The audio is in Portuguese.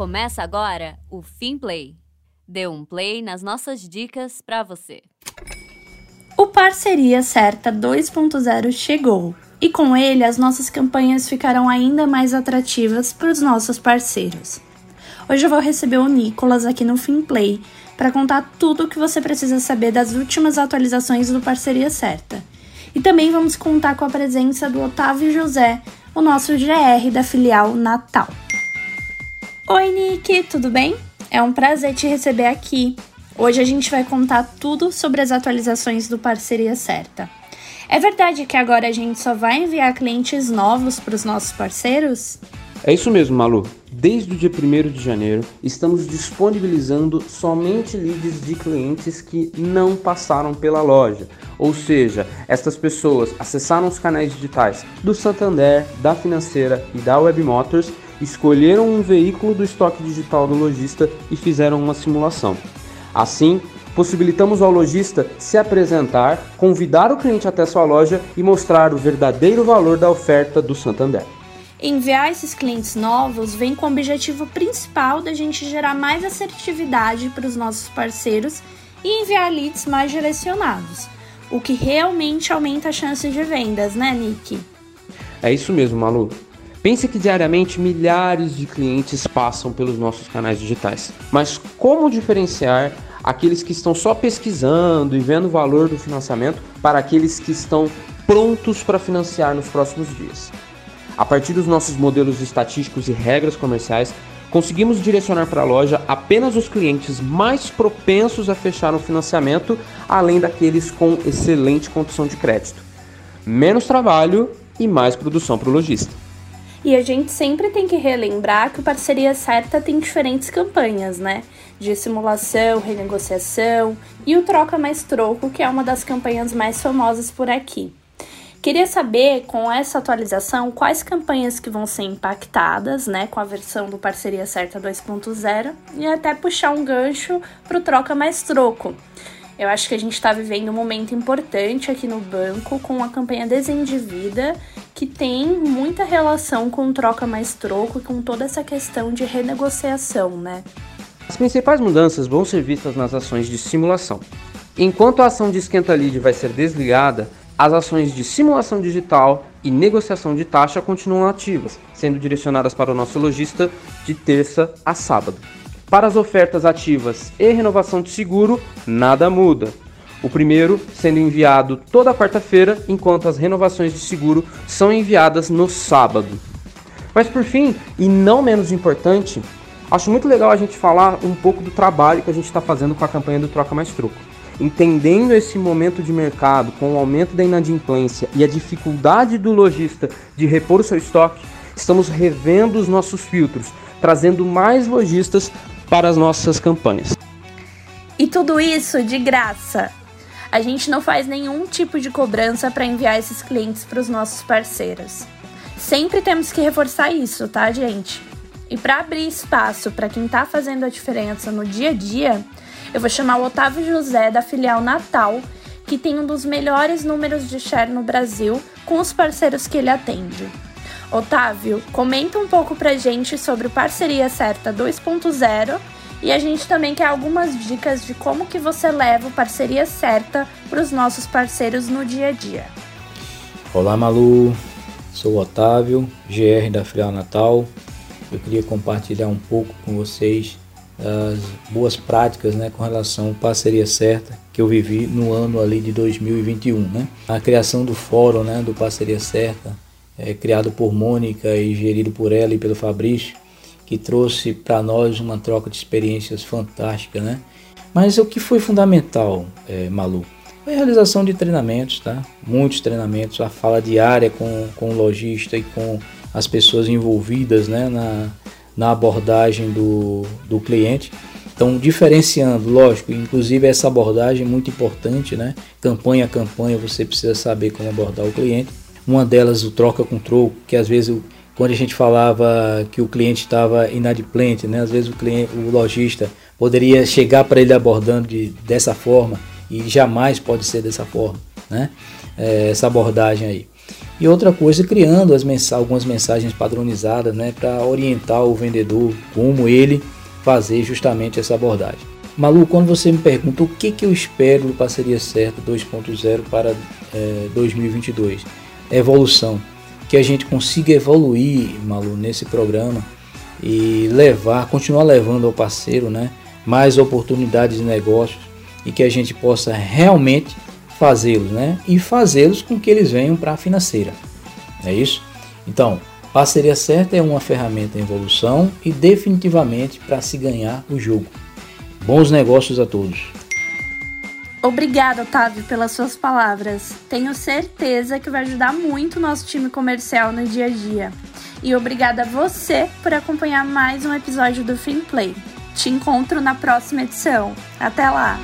Começa agora o Finplay. Dê um play nas nossas dicas para você. O Parceria Certa 2.0 chegou e com ele as nossas campanhas ficarão ainda mais atrativas para os nossos parceiros. Hoje eu vou receber o Nicolas aqui no Finplay para contar tudo o que você precisa saber das últimas atualizações do Parceria Certa. E também vamos contar com a presença do Otávio José, o nosso GR da filial Natal. Oi, Nick, tudo bem? É um prazer te receber aqui. Hoje a gente vai contar tudo sobre as atualizações do Parceria Certa. É verdade que agora a gente só vai enviar clientes novos para os nossos parceiros? É isso mesmo, Malu. Desde o dia 1 de janeiro, estamos disponibilizando somente leads de clientes que não passaram pela loja. Ou seja, estas pessoas acessaram os canais digitais do Santander, da Financeira e da Web Motors, escolheram um veículo do estoque digital do lojista e fizeram uma simulação. Assim, possibilitamos ao lojista se apresentar, convidar o cliente até sua loja e mostrar o verdadeiro valor da oferta do Santander. Enviar esses clientes novos vem com o objetivo principal da gente gerar mais assertividade para os nossos parceiros e enviar leads mais direcionados, o que realmente aumenta a chance de vendas, né, Nick? É isso mesmo, Malu. Pense que diariamente milhares de clientes passam pelos nossos canais digitais. Mas como diferenciar aqueles que estão só pesquisando e vendo o valor do financiamento para aqueles que estão prontos para financiar nos próximos dias? A partir dos nossos modelos estatísticos e regras comerciais, conseguimos direcionar para a loja apenas os clientes mais propensos a fechar um financiamento, além daqueles com excelente condição de crédito. Menos trabalho e mais produção para o lojista. E a gente sempre tem que relembrar que o Parceria Certa tem diferentes campanhas, né? De simulação, renegociação e o Troca Mais Troco, que é uma das campanhas mais famosas por aqui. Queria saber, com essa atualização, quais campanhas que vão ser impactadas, né, com a versão do Parceria Certa 2.0 e até puxar um gancho para o Troca Mais Troco. Eu acho que a gente está vivendo um momento importante aqui no banco com a campanha Desendivida, que tem muita relação com troca mais troco e com toda essa questão de renegociação, né? As principais mudanças vão ser vistas nas ações de simulação. Enquanto a ação de esquenta lead vai ser desligada, as ações de simulação digital e negociação de taxa continuam ativas, sendo direcionadas para o nosso lojista de terça a sábado. Para as ofertas ativas e renovação de seguro, nada muda. O primeiro sendo enviado toda quarta-feira, enquanto as renovações de seguro são enviadas no sábado. Mas por fim, e não menos importante, acho muito legal a gente falar um pouco do trabalho que a gente está fazendo com a campanha do Troca Mais Truco. Entendendo esse momento de mercado, com o aumento da inadimplência e a dificuldade do lojista de repor o seu estoque, estamos revendo os nossos filtros, trazendo mais lojistas para as nossas campanhas. E tudo isso de graça. A gente não faz nenhum tipo de cobrança para enviar esses clientes para os nossos parceiros. Sempre temos que reforçar isso, tá, gente? E para abrir espaço para quem está fazendo a diferença no dia a dia, eu vou chamar o Otávio José da filial Natal, que tem um dos melhores números de share no Brasil com os parceiros que ele atende. Otávio, comenta um pouco pra gente sobre o Parceria Certa 2.0 e a gente também quer algumas dicas de como que você leva o Parceria Certa para os nossos parceiros no dia a dia. Olá Malu, sou Otávio, GR da Filial Natal. Eu queria compartilhar um pouco com vocês as boas práticas né, com relação à parceria certa que eu vivi no ano ali de 2021. Né? A criação do fórum né, do Parceria Certa, é, criado por Mônica e gerido por ela e pelo Fabrício, que trouxe para nós uma troca de experiências fantástica. Né? Mas o que foi fundamental, é, Malu? Foi a realização de treinamentos, tá? muitos treinamentos, a fala diária com, com o lojista e com as pessoas envolvidas né, na, na abordagem do, do cliente. Então, diferenciando, lógico, inclusive essa abordagem é muito importante, né? Campanha a campanha, você precisa saber como abordar o cliente. Uma delas, o troca com troco, que às vezes, quando a gente falava que o cliente estava inadimplente, né? Às vezes o, cliente, o lojista poderia chegar para ele abordando de, dessa forma e jamais pode ser dessa forma, né? É, essa abordagem aí. E outra coisa, criando as mens algumas mensagens padronizadas né, para orientar o vendedor como ele fazer justamente essa abordagem. Malu, quando você me pergunta o que, que eu espero do Parceria Certa 2.0 para é, 2022, evolução. Que a gente consiga evoluir, Malu, nesse programa e levar, continuar levando ao parceiro né, mais oportunidades de negócios e que a gente possa realmente fazê-los, né? E fazê-los com que eles venham para a financeira. É isso? Então, parceria certa é uma ferramenta em evolução e definitivamente para se ganhar o jogo. Bons negócios a todos. Obrigada, Otávio, pelas suas palavras. Tenho certeza que vai ajudar muito o nosso time comercial no dia a dia. E obrigada a você por acompanhar mais um episódio do Finplay. Te encontro na próxima edição. Até lá!